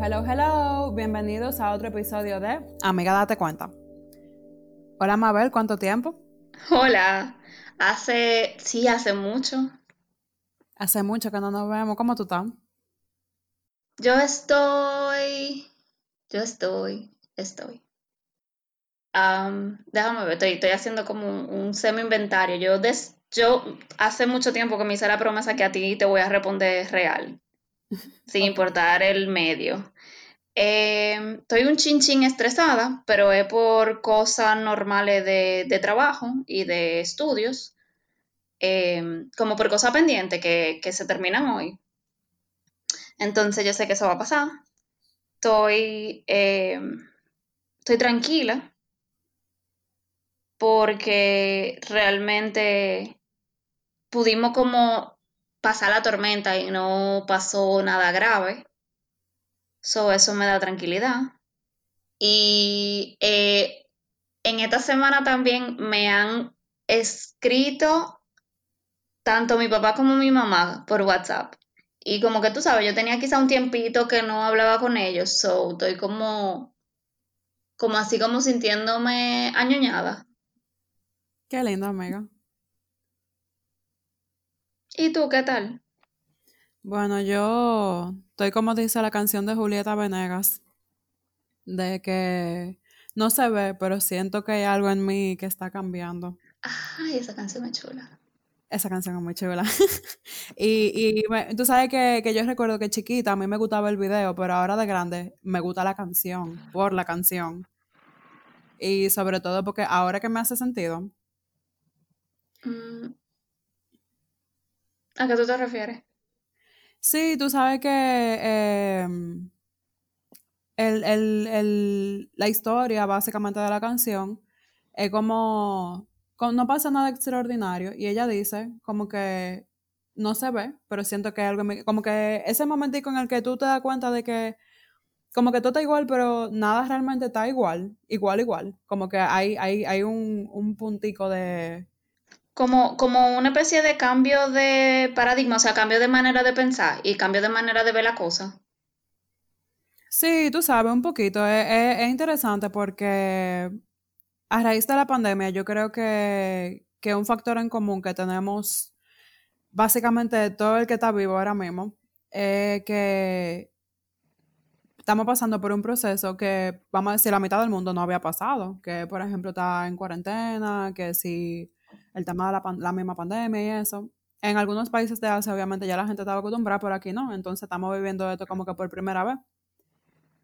Hello, hello, hello. Bienvenidos a otro episodio de Amiga, date cuenta. Hola, Mabel, ¿cuánto tiempo? Hola. Hace, sí, hace mucho. Hace mucho que no nos vemos. ¿Cómo tú estás? Yo estoy, yo estoy, estoy. déjame ver, estoy, haciendo como un, semi-inventario. Yo, yo hace mucho tiempo que me hice la promesa que a ti te voy a responder real, sin importar el medio. Em, estoy un chin chin estresada, pero es por cosas normales de, trabajo y de estudios, em, como por cosas pendientes que, que se terminan hoy. Entonces yo sé que eso va a pasar. Estoy, em, estoy tranquila porque realmente pudimos como pasar la tormenta y no pasó nada grave. So, eso me da tranquilidad. Y eh, en esta semana también me han escrito tanto mi papá como mi mamá por WhatsApp y como que tú sabes, yo tenía quizá un tiempito que no hablaba con ellos, so estoy como, como así como sintiéndome añoñada. Qué lindo, amiga. ¿Y tú qué tal? Bueno, yo estoy como dice la canción de Julieta Venegas, de que no se ve, pero siento que hay algo en mí que está cambiando. Ay, esa canción es chula. Esa canción es muy chula. y y tú sabes que, que, yo recuerdo que chiquita a mí me gustaba el video, pero ahora de grande me gusta la canción, por la canción. Y sobre todo porque ahora que me hace sentido. Mm. ¿A qué tú te refieres? Sí, tú sabes que em, el, el, el, la historia básicamente de la canción es como no pasa nada extraordinario y ella dice como que no se ve, pero siento que algo, como que ese momentico en el que tú te das cuenta de que como que todo está igual, pero nada realmente está igual, igual, igual, como que hay, hay, hay un, un puntico de... Como, como una especie de cambio de paradigma, o sea, cambio de manera de pensar y cambio de manera de ver la cosa. Sí, tú sabes, un poquito. es interesante porque a raíz de la pandemia, yo creo que, que un factor en común que tenemos básicamente todo el que está vivo ahora mismo es que estamos pasando por un proceso que, vamos a decir, la mitad del mundo no había pasado, que por ejemplo está en cuarentena, que si el tema de la, la misma pandemia y eso. En algunos países de Asia obviamente ya la gente estaba acostumbrada, pero aquí no, entonces estamos viviendo esto como que por primera vez.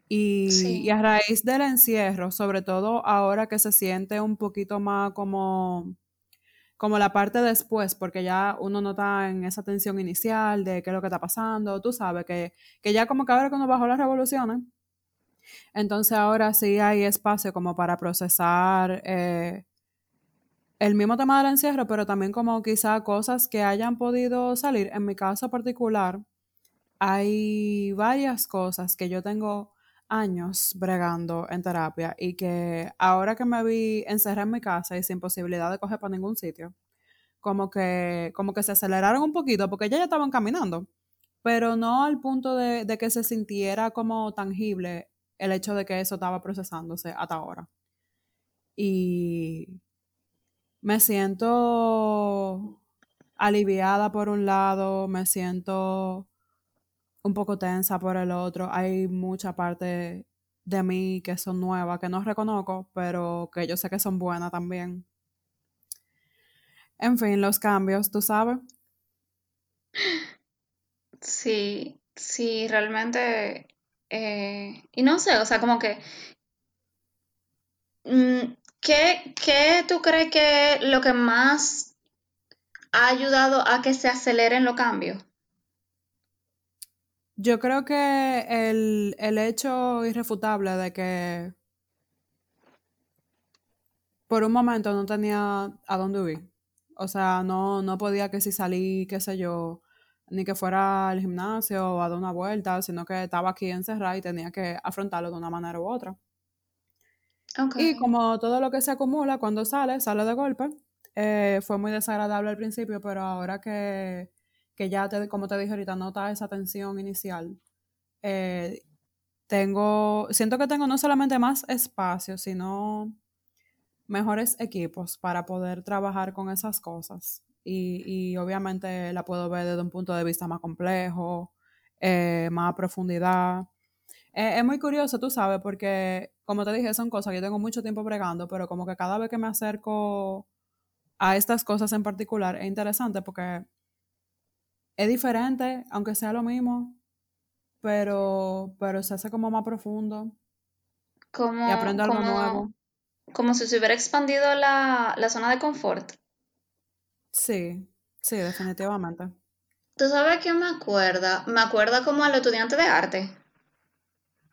Y, a raíz del encierro, sobre todo ahora que se siente un poquito más como, como la parte después, porque ya uno no está en esa tensión inicial de qué es lo que está pasando, tú sabes que, que ya como que ahora que uno bajó las revoluciones, entonces ahora sí hay espacio como para procesar eh, el mismo tema del encierro, pero también como quizá cosas que hayan podido salir. En mi caso particular, hay varias cosas que yo tengo años bregando en terapia y que ahora que me vi encerrada en mi casa y sin posibilidad de coger para ningún sitio, como que, como que se aceleraron un poquito porque ya ya estaban caminando, pero no al punto de, de que se sintiera como tangible el hecho de que eso estaba procesándose hasta ahora. Y me siento aliviada por un lado, me siento un poco tensa por el otro. Hay mucha parte de mí que son nuevas, que no reconozco, pero que yo sé que son buenas también. En fin, los cambios, ¿tú sabes? Sí, sí, realmente. Eh, y no sé, o sea, como que. Mm, ¿Qué, ¿Qué tú crees que lo que más ha ayudado a que se aceleren los cambios? Yo creo que el, el hecho irrefutable de que por un momento no tenía a dónde huir. O sea, no, no podía que si salí, qué sé yo, ni que fuera al gimnasio o a dar una vuelta, sino que estaba aquí encerrada y tenía que afrontarlo de una manera u otra. Y como todo lo que se acumula cuando sale, sale de golpe. Eh, fue muy desagradable al principio, pero ahora que que ya, te, como te dije ahorita, nota esa tensión inicial. Eh, tengo, siento que tengo no solamente más espacio, sino mejores equipos para poder trabajar con esas cosas. Y, y obviamente la puedo ver desde un punto de vista más complejo, eh, más a profundidad. Eh, es muy curioso, tú sabes, porque como te dije, son cosas que yo tengo mucho tiempo bregando, pero como que cada vez que me acerco a estas cosas en particular es interesante porque es diferente, aunque sea lo mismo, pero, pero se hace como más profundo Como, y aprendo algo como, nuevo. como si se hubiera expandido la, la zona de confort. Sí, sí, definitivamente. ¿Tú sabes qué me acuerda? Me acuerda como a los estudiantes de arte,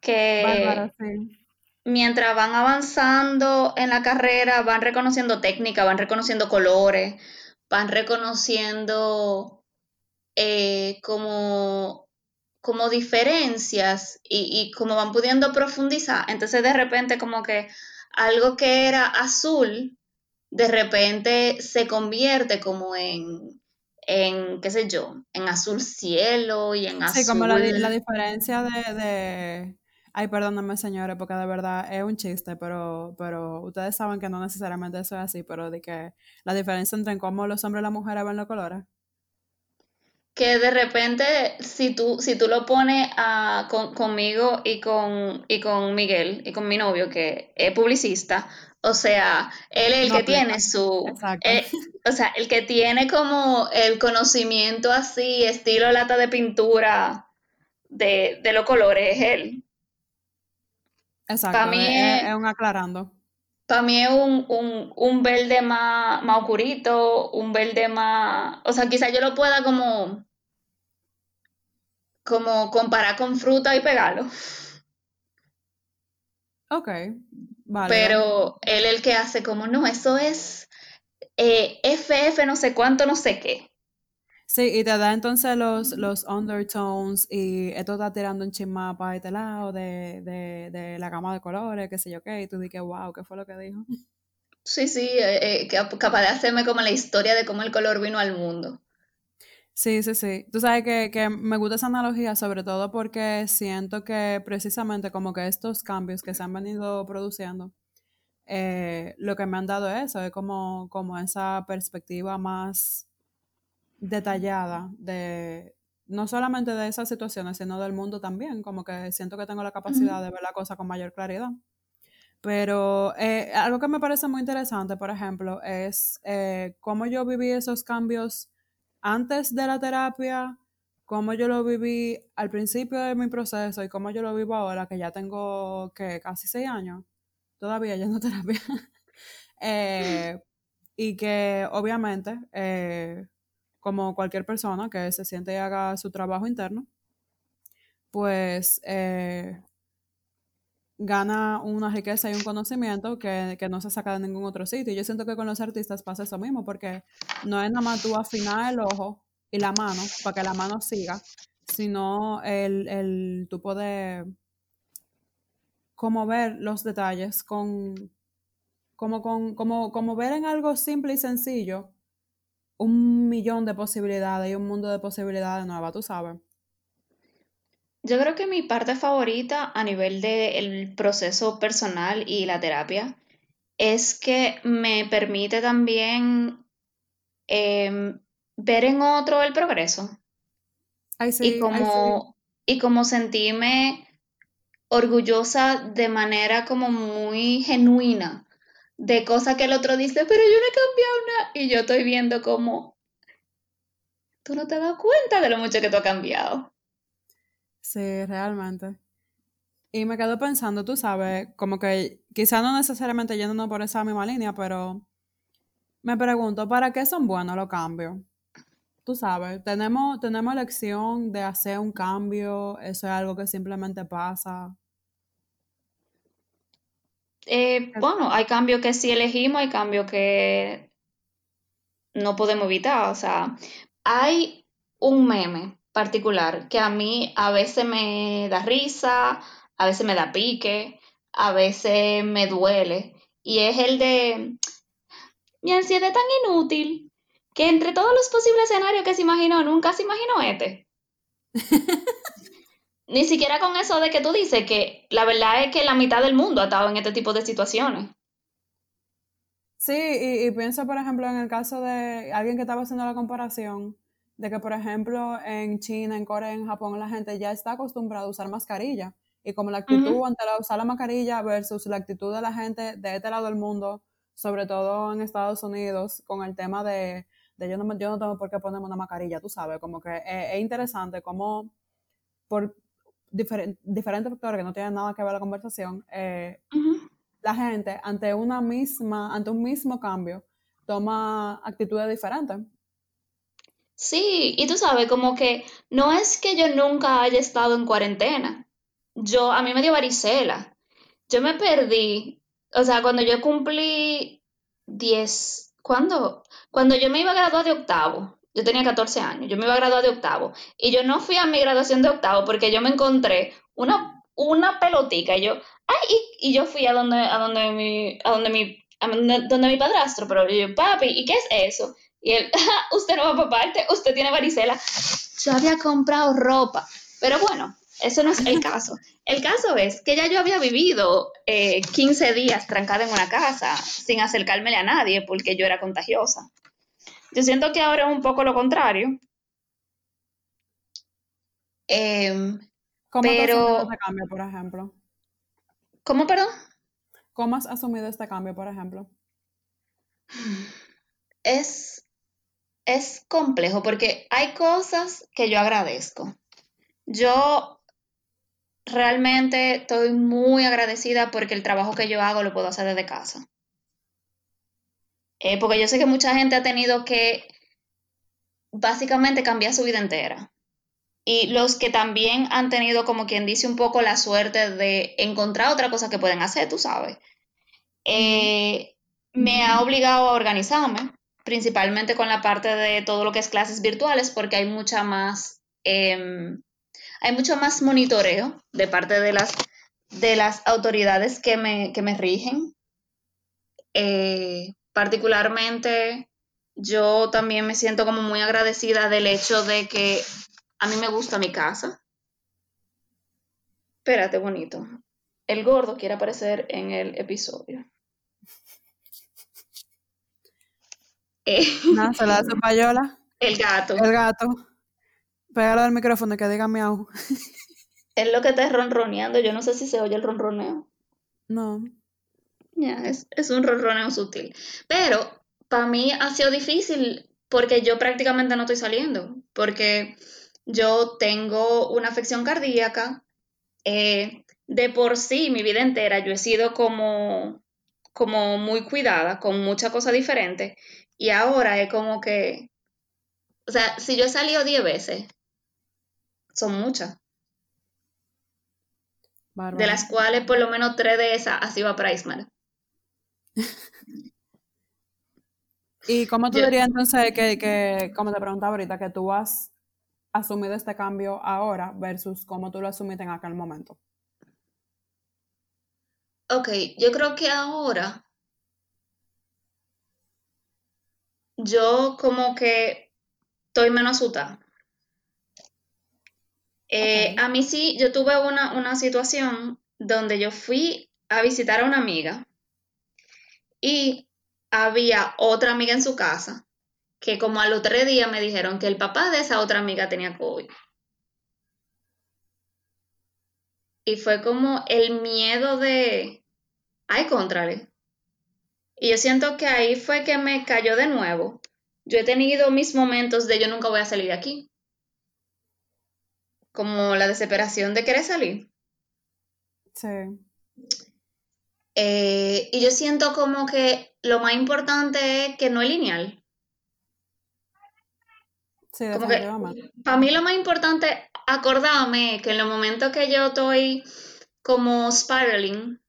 Que sí. mientras van avanzando en la carrera, van reconociendo técnica, van reconociendo colores, van reconociendo eh, como, como diferencias y, y como van pudiendo profundizar. Entonces de repente como que algo que era azul, de repente se convierte como en, en, qué sé yo, en azul cielo y en Sí, como la, di- la azul. diferencia de, de... Ay, perdóname, señores, porque de verdad es un chiste, pero, pero ustedes saben que no necesariamente eso es así, pero de que la diferencia entre cómo los hombres y las mujeres ven los colores. que de repente, si tú, si tú lo pones a, con, conmigo y con, y con Miguel y con mi novio, que es publicista, o sea, él es el No que tiene su, Exacto. eh, o sea, el que tiene como el conocimiento así, estilo lata de pintura de, de los colores, es él. Para Exacto, mí es, un aclarando. para mí es un, un, un verde más, más oscurito, un verde más, o sea, quizá yo lo pueda como, como comparar con fruta y pegarlo. Ok, válido. pero él el que hace como, no, eso es eh, FF no sé cuánto, no sé qué. Sí, y te da entonces los, los undertones y esto está tirando un chismapa para este lado de, de, de la gama de colores, qué sé yo qué, y tú dices, wow, ¿qué fue lo que dijo? Sí, sí, eh, eh, cap- capaz de hacerme como la historia de cómo el color vino al mundo. Sí, sí, sí. Tú sabes que, que me gusta esa analogía, sobre todo porque siento que precisamente como que estos cambios que se han venido produciendo, eh, lo que me han dado es eso, es como, como esa perspectiva más detallada de no solamente de esas situaciones, sino del mundo también, como que siento que tengo la capacidad de ver la cosa con mayor claridad. Pero eh, algo que me parece muy interesante, por ejemplo, es eh, cómo yo viví esos cambios antes de la terapia, cómo yo lo viví al principio de mi proceso y cómo yo lo vivo ahora, que ya tengo que casi seis años, todavía yendo a terapia. Eh, y que obviamente, como cualquier persona que se siente y haga su trabajo interno, pues eh, gana una riqueza y un conocimiento que, que no se saca de ningún otro sitio. Y yo siento que con los artistas pasa eso mismo, porque no es nada más tú afinar el ojo y la mano para que la mano siga, sino el, el tú poder como ver los detalles con, como, con, como, como ver en algo simple y sencillo un millón de posibilidades y un mundo de posibilidades nuevas, tú sabes. Yo creo que mi parte favorita a nivel del proceso personal y la terapia es que me permite también em, ver en otro el progreso y como, y como sentirme orgullosa de manera como muy genuina de cosas que el otro dice, pero yo no he cambiado nada. Y yo estoy viendo como, tú no te has dado cuenta de lo mucho que tú has cambiado. Sí, realmente. Y me quedo pensando, tú sabes, como que quizá no necesariamente yéndonos por esa misma línea, pero me pregunto, ¿para qué son buenos los cambios? Tú sabes, tenemos, tenemos de hacer un cambio, eso es algo que simplemente pasa. Eh, bueno, hay cambios que sí elegimos, hay cambios que no podemos evitar. O sea, hay un meme particular que a mí a veces me da risa, a veces me da pique, a veces me duele. Y es el de, mi ansiedad es tan inútil que entre todos los posibles escenarios que se imaginó, nunca se imaginó este. ni siquiera con eso de que tú dices que la verdad es que la mitad del mundo ha estado en este tipo de situaciones. Sí, y, y pienso, por ejemplo, en el caso de alguien que estaba haciendo la comparación, de que, por ejemplo, en China, en Corea, en Japón, la gente ya está acostumbrada a usar mascarilla. Y como la actitud ante la, usar la mascarilla versus la actitud de la gente de este lado del mundo, sobre todo en Estados Unidos, con el tema de, de yo, no, yo no tengo por qué ponerme una mascarilla, tú sabes, como que es, interesante cómo por diferentes factores que no tienen nada que ver la conversación, eh, la gente ante una misma, ante un mismo cambio, toma actitudes diferentes. Sí, y tú sabes, como que no es que yo nunca haya estado en cuarentena. Yo, a mí me dio varicela. Yo me perdí, o sea, cuando yo cumplí 10, ¿cuándo? Cuando yo me iba a graduar de octavo, yo tenía 14 años, yo me iba a graduar de octavo, y yo no fui a mi graduación de octavo porque yo me encontré una, una pelotica, y yo, ay, y, yo fui a donde, a donde mi, a donde mi, a donde, mi padrastro, pero yo, papi, ¿y qué es eso? Y él, usted no va para parte, usted tiene varicela. Yo había comprado ropa, pero bueno, eso no es el caso. El caso es que ya yo había vivido 15 eh, días trancada en una casa sin acercármele a nadie porque yo era contagiosa. Yo siento que ahora es un poco lo contrario. Em, ¿Cómo pero... has asumido este cambio, por ejemplo? ¿Cómo, perdón? ¿Cómo has asumido este cambio, por ejemplo? Es, es complejo porque hay cosas que yo agradezco. Yo realmente estoy muy agradecida porque el trabajo que yo hago lo puedo hacer desde casa. Eh, porque yo sé que mucha gente ha tenido que básicamente cambiar su vida entera. Y los que también han tenido, como quien dice, un poco la suerte de encontrar otra cosa que pueden hacer, tú sabes. Eh, me ha obligado a organizarme, principalmente con la parte de todo lo que es clases virtuales, porque hay mucha más em, hay mucho más monitoreo de parte de las, de las autoridades que me, me rigen. Eh, particularmente, yo también me siento como muy agradecida del hecho de que a mí me gusta mi casa. Espérate, bonito. El gordo quiere aparecer en el episodio. Eh, no, se la payola. El gato. El gato. Pégalo al micrófono que diga miau. Es lo que está ronroneando. Yo no sé si se oye el ronroneo. No. Ya, es, es un ronroneo sutil. Pero para mí ha sido difícil porque yo prácticamente no estoy saliendo. Porque yo tengo una afección cardíaca. Eh, de por sí, mi vida entera, yo he sido como, como muy cuidada, con mucha cosa diferente. Y ahora es como que, o sea, si yo he salido 10 veces, son muchas. De las cuales por lo menos tres de esas ha sido a Priceman. ¿Y cómo tú dirías entonces que, que, como te preguntaba ahorita, que tú has asumido este cambio ahora versus cómo tú lo asumiste en aquel momento? Ok, yo creo que ahora yo como que estoy menos asustada. Eh, a mí sí, yo tuve una, situación donde yo fui a visitar a una amiga y había otra amiga en su casa que como a los tres días me dijeron que el papá de esa otra amiga tenía COVID. Y fue como el miedo de, ay, contrale. Y yo siento que ahí fue que me cayó de nuevo. Yo he tenido mis momentos de yo nunca voy a salir de aquí como la desesperación de querer salir. Sí. Eh, y yo siento como que lo más importante es que no es lineal. Sí, para mí lo más importante es acordarme que en los momentos que yo estoy como spiraling,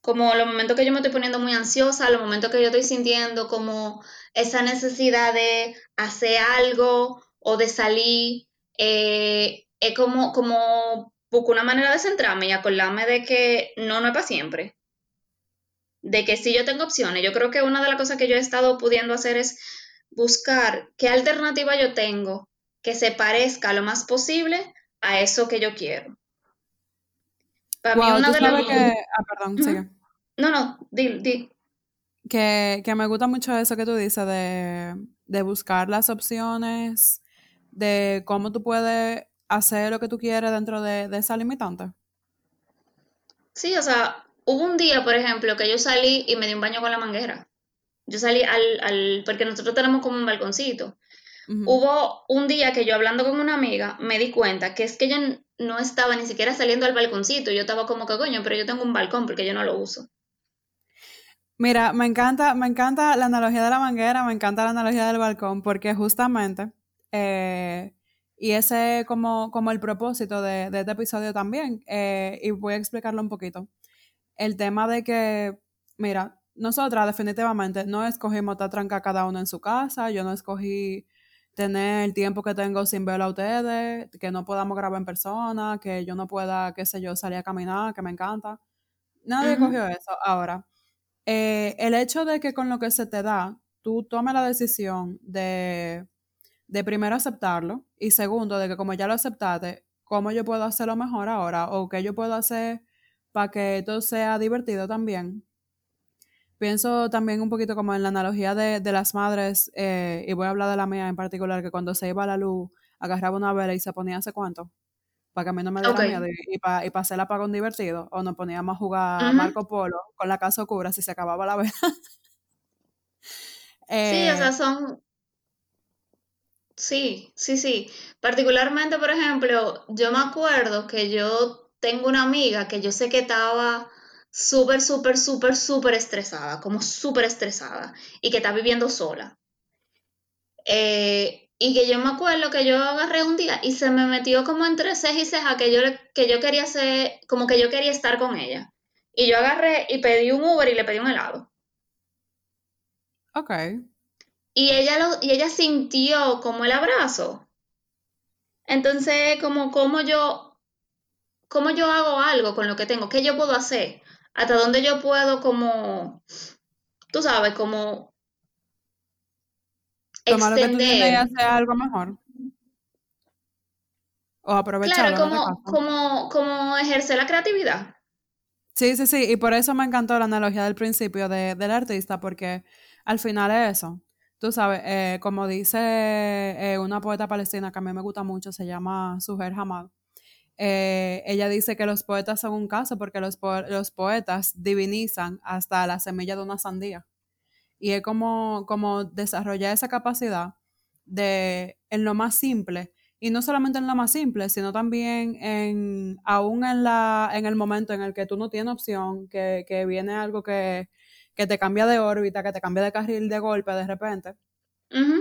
como los momentos que yo me estoy poniendo muy ansiosa, los momentos que yo estoy sintiendo como esa necesidad de hacer algo o de salir, eh, es como, como busco una manera de centrarme y acordarme de que no, no es para siempre. De que si yo tengo opciones. Yo creo que una de las cosas que yo he estado pudiendo hacer es buscar qué alternativa yo tengo que se parezca lo más posible a eso que yo quiero. Para mí una de las... que... Ah, perdón, sigue. No, no, di, di. Que, que me gusta mucho eso que tú dices de, de buscar las opciones, de cómo tú puedes hacer lo que tú quieres dentro de, de esa limitante. Sí, o sea, hubo un día, por ejemplo, que yo salí y me di un baño con la manguera. Yo salí al, al, porque nosotros tenemos como un balconcito. Hubo un día que yo hablando con una amiga me di cuenta que es que n- no estaba ni siquiera saliendo al balconcito. Yo estaba como que coño, pero yo tengo un balcón porque yo no lo uso. Mira, me encanta, me encanta la analogía de la manguera, me encanta la analogía del balcón, porque justamente, eh, y ese es como, como el propósito de, de este episodio también, eh, y voy a explicarlo un poquito. El tema de que, mira, nosotras definitivamente no escogimos estar tranca cada uno en su casa, yo no escogí tener el tiempo que tengo sin verlo a ustedes, que no podamos grabar en persona, que yo no pueda, qué sé yo, salir a caminar, que me encanta. Nadie Ujú, cogió eso. Ahora, eh, el hecho de que con lo que se te da, tú tomes la decisión de, de primero aceptarlo y segundo, de que como ya lo aceptaste, ¿cómo yo puedo hacerlo mejor ahora? ¿O qué yo puedo hacer para que esto sea divertido también? Pienso también un poquito como en la analogía de, de las madres, eh, y voy a hablar de la mía en particular, que cuando se iba a la luz, agarraba una vela y se ponía a hacer cuánto, para que a mí no me diera miedo y, para y pa hacer el apagón divertido, o nos poníamos a jugar Ujú. Marco Polo con la casa oscura si se acababa la vela. Sí, o Eh, sea, son, sí, sí, sí. Particularmente, por ejemplo, yo me acuerdo que yo tengo una amiga que yo sé que estaba súper, súper, súper, súper estresada, como súper estresada, y que está viviendo sola. Eh, y que yo me acuerdo que yo agarré un día y se me metió como entre ceja y ceja que yo, que yo quería hacer, como que yo quería estar con ella. Y yo agarré y pedí un Uber y le pedí un helado. ok. Y ella, lo, y ella sintió como el abrazo. Entonces, como, como yo, cómo yo hago algo con lo que tengo, qué yo puedo hacer, hasta dónde yo puedo como, tú sabes, como Tomar lo que tú tienes y extender. hacer algo mejor. O Claro, aprovecharlo este como, como, como ejercer la creatividad. Sí, sí, sí. Y por eso me encantó la analogía del principio de, del artista, porque al final es eso. Tú sabes, eh, como dice eh, una poeta palestina que a mí me gusta mucho, se llama Suher Hamad. Eh, ella dice que los poetas son un caso porque los, po- los poetas divinizan hasta la semilla de una sandía. Y es como, como desarrollar esa capacidad de, en lo más simple, y no solamente en lo más simple, sino también en, aún en, la, en el momento en el que tú no tienes opción, que, que viene algo que, que te cambia de órbita, que te cambia de carril de golpe de repente.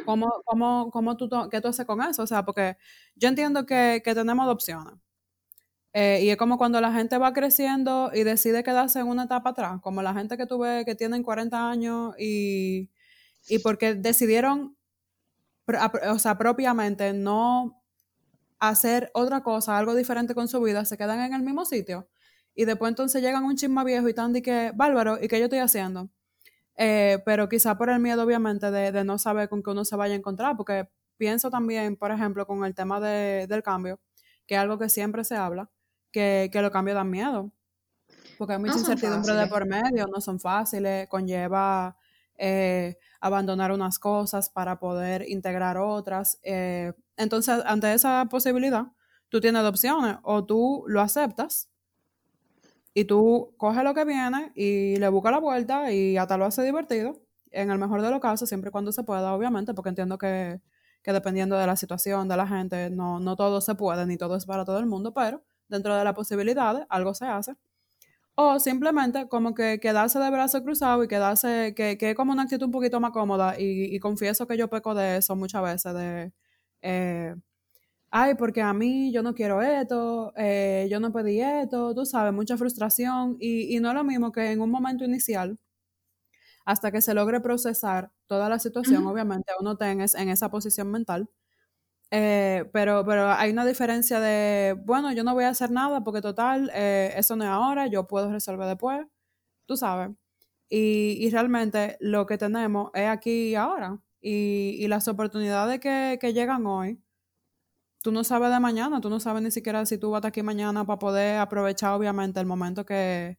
¿Cómo, cómo, cómo tú, qué tú haces con eso? O sea, porque yo entiendo que, que tenemos dos opciones. Eh, y es como cuando la gente va creciendo y decide quedarse en una etapa atrás, como la gente que tú ves que tienen 40 años y, y porque decidieron, o sea, propiamente no hacer otra cosa, algo diferente con su vida, se quedan en el mismo sitio. Y después entonces llegan un chisme viejo y están de que, bárbaro, ¿y qué yo estoy haciendo? Eh, pero quizá por el miedo, obviamente, de, de no saber con qué uno se vaya a encontrar, porque pienso también, por ejemplo, con el tema de- del cambio, que es algo que siempre se habla, que, que los cambios dan miedo, porque hay No mucha son incertidumbre de por medio, no son fáciles, conlleva eh, abandonar unas cosas para poder integrar otras. eh, entonces, ante esa posibilidad, tú tienes dos opciones, o tú lo aceptas y tú coges lo que viene y le buscas la vuelta y hasta lo hace divertido, en el mejor de los casos, siempre y cuando se pueda, obviamente, porque entiendo que, que dependiendo de la situación de la gente, no, no todo se puede, ni todo es para todo el mundo, pero dentro de las posibilidades, algo se hace. O simplemente como que quedarse de brazos cruzados y quedarse, que, que es como una actitud un poquito más cómoda y, y confieso que yo peco de eso muchas veces, de, eh, ay, porque a mí yo no quiero esto, eh, yo no pedí esto, tú sabes, mucha frustración y, y no es lo mismo que en un momento inicial, hasta que se logre procesar toda la situación, Ujú, obviamente uno está en, es- en esa posición mental, eh, pero, pero hay una diferencia de, bueno, yo no voy a hacer nada porque total, eh, eso no es ahora, yo puedo resolver después, tú sabes. Y, y realmente lo que tenemos es aquí y ahora. Y, y las oportunidades que, que llegan hoy tú no sabes de mañana, tú no sabes ni siquiera si tú vas aquí mañana para poder aprovechar obviamente el momento que,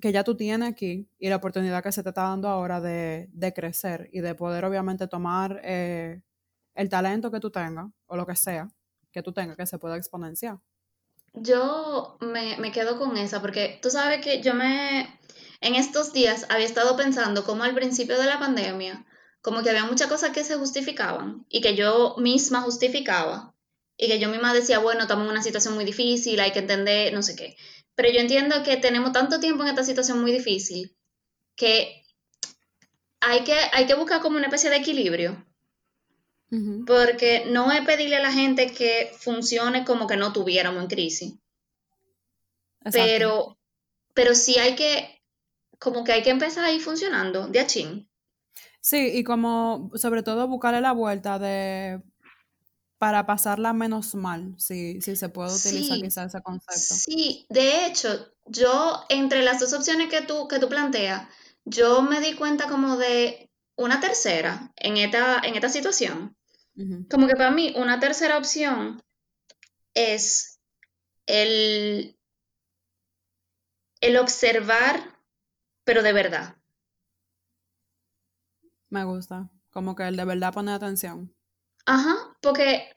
que ya tú tienes aquí y la oportunidad que se te está dando ahora de, de crecer y de poder obviamente tomar eh, el talento que tú tengas o lo que sea que tú tengas que se pueda exponenciar. Yo me, me quedo con esa porque tú sabes que yo me, en estos días había estado pensando como al principio de la pandemia, como que había muchas cosas que se justificaban y que yo misma justificaba y que yo misma decía, bueno, estamos en una situación muy difícil, hay que entender, no sé qué. Pero yo entiendo que tenemos tanto tiempo en esta situación muy difícil que hay que, hay que buscar como una especie de equilibrio. Porque no es pedirle a la gente que funcione como que no tuviéramos en crisis. Pero, pero sí hay que, como que hay que empezar ahí funcionando, de achín. Sí, y como sobre todo buscarle la vuelta de para pasarla menos mal, si, si se puede utilizar quizás ese concepto. Sí, de hecho, yo entre las dos opciones que tú, que tú planteas, yo me di cuenta como de una tercera en esta, en esta situación. Como que para mí una tercera opción es el, el observar, pero de verdad. Me gusta, como que el de verdad poner atención. Ajá, porque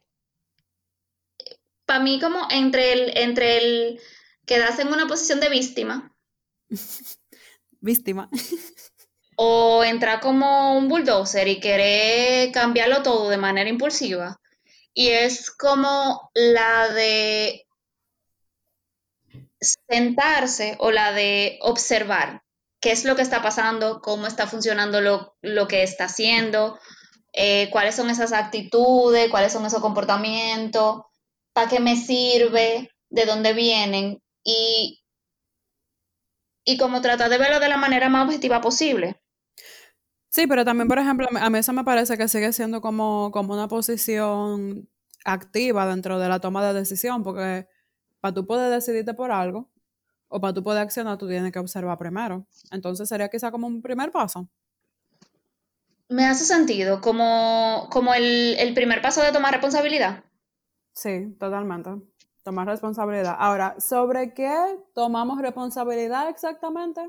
para mí como entre el, entre el quedarse en una posición de víctima. víctima. o entrar como un bulldozer y querer cambiarlo todo de manera impulsiva. Y es como la de sentarse o la de observar qué es lo que está pasando, cómo está funcionando lo, lo que está haciendo, eh, cuáles son esas actitudes, cuáles son esos comportamientos, para qué me sirve, de dónde vienen y, y como tratar de verlo de la manera más objetiva posible. Sí, pero también, por ejemplo, a mí eso me parece que sigue siendo como, como una posición activa dentro de la toma de decisión, porque para tú poder decidirte por algo o para tú poder accionar, tú tienes que observar primero. Entonces sería quizá como un primer paso. Me hace sentido, como, como el, primer paso de tomar responsabilidad. Sí, totalmente. Tomar responsabilidad. Ahora, ¿sobre qué tomamos responsabilidad exactamente?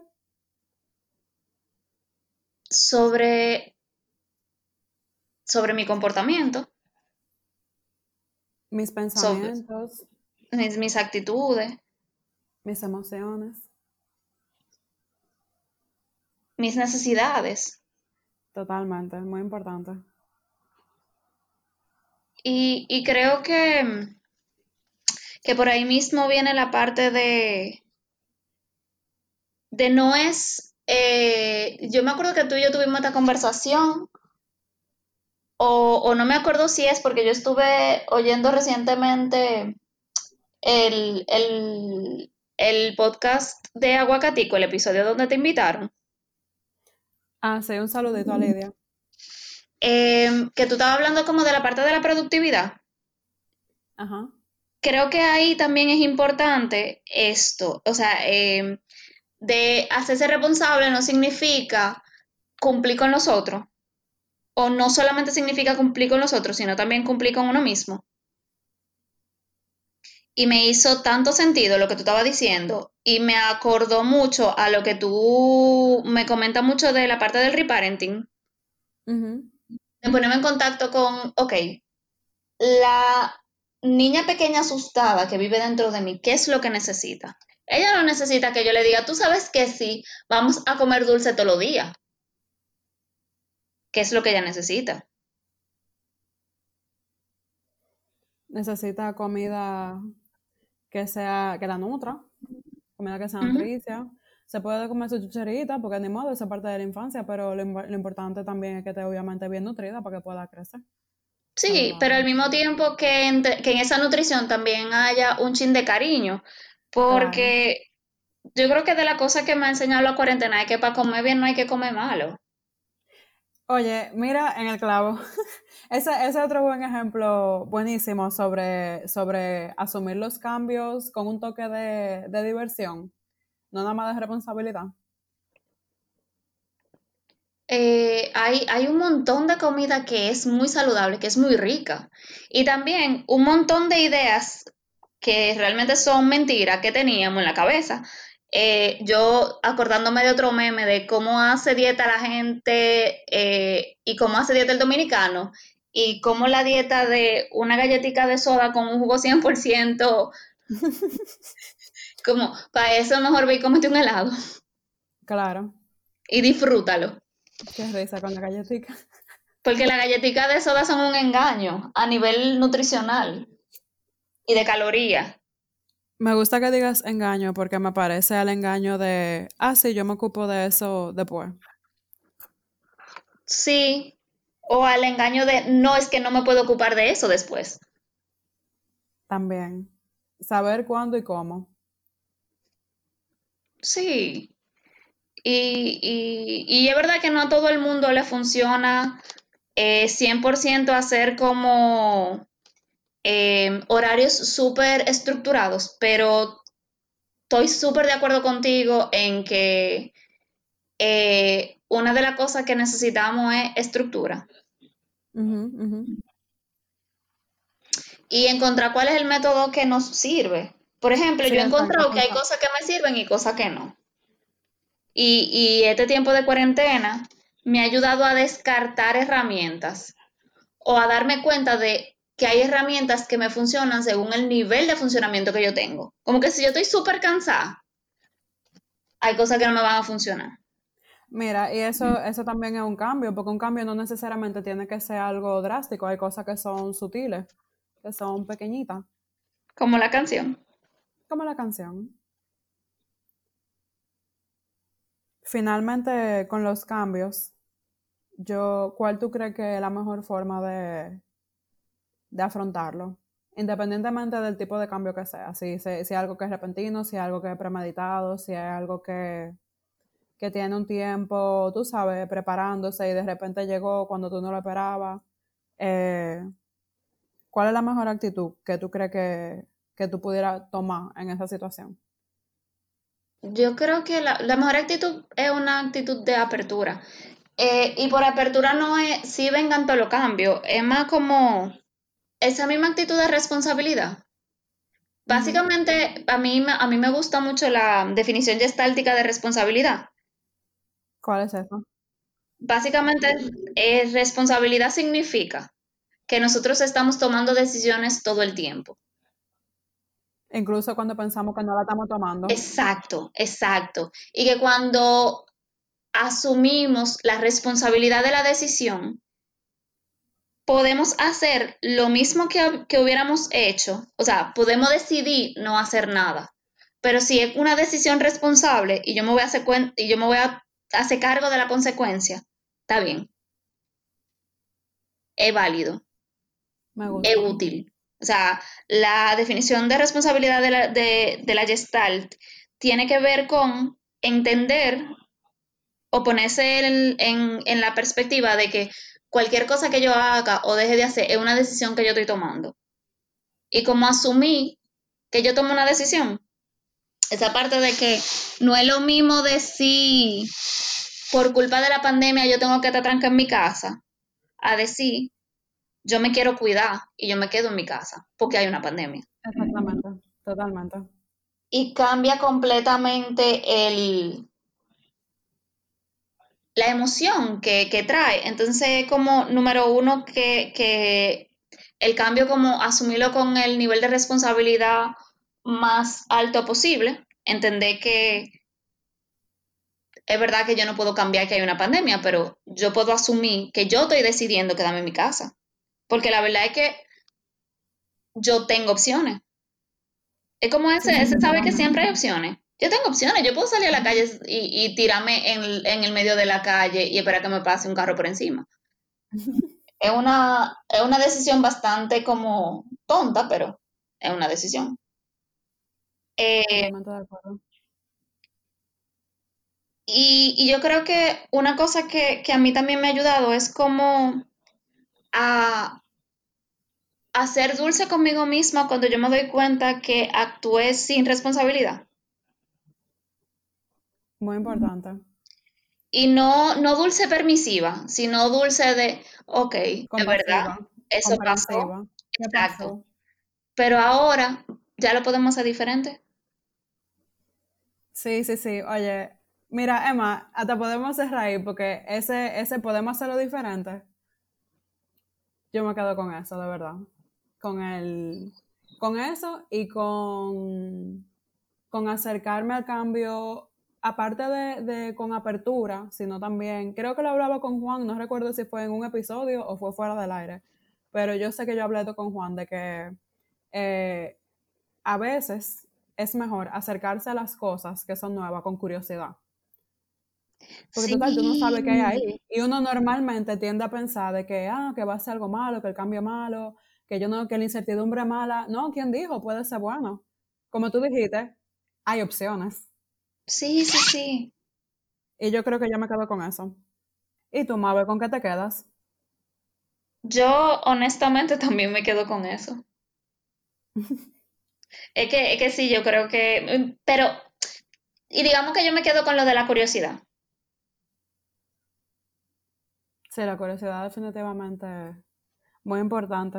Sobre, sobre mi comportamiento. Mis pensamientos. mis, mis actitudes. Mis emociones. Mis necesidades. Totalmente, muy importante. Y, creo que, que por ahí mismo viene la parte de, de no es, eh, yo me acuerdo que tú y yo tuvimos esta conversación, o, o, no me acuerdo si es porque yo estuve oyendo recientemente el, el, el podcast de Aguacatico, el episodio donde te invitaron. Ah, sí, un saludito a Lidia. Em, que tú estabas hablando como de la parte de la productividad. Ajá. Creo que ahí también es importante esto, o sea, em, de hacerse responsable no significa cumplir con los otros, o no solamente significa cumplir con los otros, sino también cumplir con uno mismo. Y me hizo tanto sentido lo que tú estabas diciendo y me acordó mucho a lo que tú me comentas mucho de la parte del reparenting. Me ponemos en contacto con, ok, la niña pequeña asustada que vive dentro de mí, ¿qué es lo que necesita? Ella no necesita que yo le diga, tú sabes que sí, vamos a comer dulce todos los días. ¿Qué es lo que ella necesita? Necesita comida que sea, que la nutra, comida que sea nutricia. Se puede comer su chucherita, porque ni modo, esa parte de la infancia, pero lo, importante también es que esté obviamente bien nutrida para que pueda crecer. Sí, pero al mismo tiempo que que en esa nutrición también haya un chin de cariño, porque yo creo que de la cosa que me ha enseñado la cuarentena es que para comer bien no hay que comer malo. Oye, mira en el clavo. ese, es otro buen ejemplo buenísimo sobre, sobre asumir los cambios con un toque de, diversión, no nada más de responsabilidad. eh, hay, hay un montón de comida que es muy saludable, que es muy rica. Y también un montón de ideas que realmente son mentiras que teníamos en la cabeza. Eh, yo acordándome de otro meme de cómo hace dieta la gente eh, y cómo hace dieta el dominicano y cómo la dieta de una galletita de soda con un jugo 100%, como para eso mejor ve y cómete un helado. Claro. Y disfrútalo. Qué risa con la galletita. Porque las galletitas de soda son un engaño a nivel nutricional y de calorías. Me gusta que digas engaño porque me parece el engaño de, ah, sí, yo me ocupo de eso después. Sí, o al engaño de, no, es que no me puedo ocupar de eso después. También. Saber cuándo y cómo. Sí. Y, y, y es verdad que no a todo el mundo le funciona eh, 100% hacer como eh, horarios súper estructurados, pero estoy súper de acuerdo contigo en que eh, una de las cosas que necesitamos es estructura. Y encontrar cuál es el método que nos sirve. Por ejemplo, Sí, yo he encontrado que hay cosas que me sirven y cosas que no. Y, y este tiempo de cuarentena me ha ayudado a descartar herramientas o a darme cuenta de que hay herramientas que me funcionan según el nivel de funcionamiento que yo tengo. Como que si yo estoy súper cansada, hay cosas que no me van a funcionar. Mira, y eso, eso también es un cambio, porque un cambio no necesariamente tiene que ser algo drástico, hay cosas que son sutiles, que son pequeñitas, Como la canción. como la canción. Finalmente, con los cambios, yo, ¿cuál tú crees que es la mejor forma de, de afrontarlo? Independientemente del tipo de cambio que sea, si, si, es algo que es repentino, si es algo que es premeditado, si es algo que, que tiene un tiempo, tú sabes, preparándose y de repente llegó cuando tú no lo esperabas. Eh, ¿cuál es la mejor actitud que tú crees que, que tú pudieras tomar en esa situación? Yo creo que la, la mejor actitud es una actitud de apertura. Eh, y por apertura no es si vengan todos los cambios, es más como esa misma actitud de responsabilidad. Básicamente, a mí, me- a mí me gusta mucho la definición gestáltica de responsabilidad. ¿Cuál es eso? Básicamente, eh, responsabilidad significa que nosotros estamos tomando decisiones todo el tiempo. Incluso cuando pensamos que no la estamos tomando. Exacto, exacto. Y que cuando asumimos la responsabilidad de la decisión, podemos hacer lo mismo que, que hubiéramos hecho, o sea, podemos decidir no hacer nada, pero si es una decisión responsable y yo me voy a hacer, y yo me voy a hacer cargo de la consecuencia, está bien, es válido, es útil. O sea, la definición de responsabilidad de la, de, de la Gestalt tiene que ver con entender o ponerse en, en, en la perspectiva de que cualquier cosa que yo haga o deje de hacer es una decisión que yo estoy tomando. Y como asumí que yo tomo una decisión, esa parte de que no es lo mismo decir por culpa de la pandemia yo tengo que estar tranca en mi casa, a decir yo me quiero cuidar y yo me quedo en mi casa porque hay una pandemia. Exactamente, totalmente. Y cambia completamente el, la emoción que, que trae. Entonces, como número uno, que, que el cambio como asumirlo con el nivel de responsabilidad más alto posible, entender que es verdad que yo no puedo cambiar que hay una pandemia, pero yo puedo asumir que yo estoy decidiendo quedarme en mi casa, porque la verdad es que yo tengo opciones. Es como ese, ese sabe que siempre hay opciones. Yo tengo opciones, yo puedo salir a la calle y, y tirarme en, en el medio de la calle y esperar que me pase un carro por encima. Es una, es una decisión bastante como tonta, pero es una decisión. Eh, Totalmente de acuerdo. y, y yo creo que una cosa que, que a mí también me ha ayudado es como a, a ser dulce conmigo misma cuando yo me doy cuenta que actué sin responsabilidad. Muy importante. Y no, no dulce permisiva, sino dulce de, ok, de verdad, eso pasó. Exacto. Pero ahora ya lo podemos hacer diferente. Sí, sí, sí. Oye, mira, Emma, hasta podemos cerrar ahí porque ese, ese podemos hacerlo diferente. Yo me quedo con eso, de verdad. Con el, con eso y con, con acercarme al cambio, aparte de, de, con apertura, sino también, creo que lo hablaba con Juan, no recuerdo si fue en un episodio o fue fuera del aire, pero yo sé que yo hablé con Juan de que eh, a veces es mejor acercarse a las cosas que son nuevas con curiosidad. Porque total, tú no sabes qué hay ahí. Y uno normalmente tiende a pensar de que, ah, que va a ser algo malo, que el cambio es malo, que yo no, que la incertidumbre es mala. No, ¿quién dijo? Puede ser bueno. Como tú dijiste, hay opciones. Sí, sí, sí. Y yo creo que yo me quedo con eso. ¿Y tú, Mabel, con qué te quedas? Yo honestamente también me quedo con eso. es, que, es que sí, yo creo que, pero, y digamos que yo me quedo con lo de la curiosidad. Sí, la curiosidad definitivamente muy importante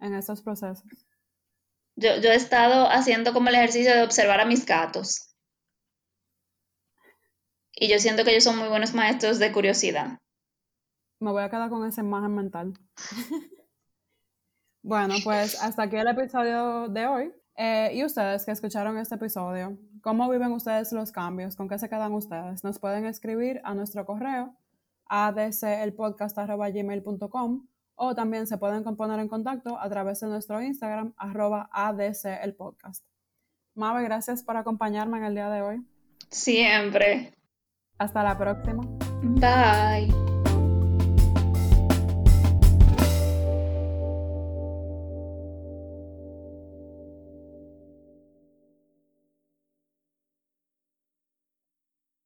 en estos procesos. Yo, yo he estado haciendo como el ejercicio de observar a mis gatos. Y yo siento que ellos son muy buenos maestros de curiosidad. Me voy a quedar con esa imagen mental. bueno, pues hasta aquí el episodio de hoy. Eh, y ustedes que escucharon este episodio, ¿cómo viven ustedes los cambios? ¿Con qué se quedan ustedes? Nos pueden escribir a nuestro correo adcelpodcast.gmail.com o también se pueden poner en contacto a través de nuestro Instagram arroba adcelpodcast. Mabe, gracias por acompañarme en el día de hoy. Siempre. Hasta la próxima. Bye.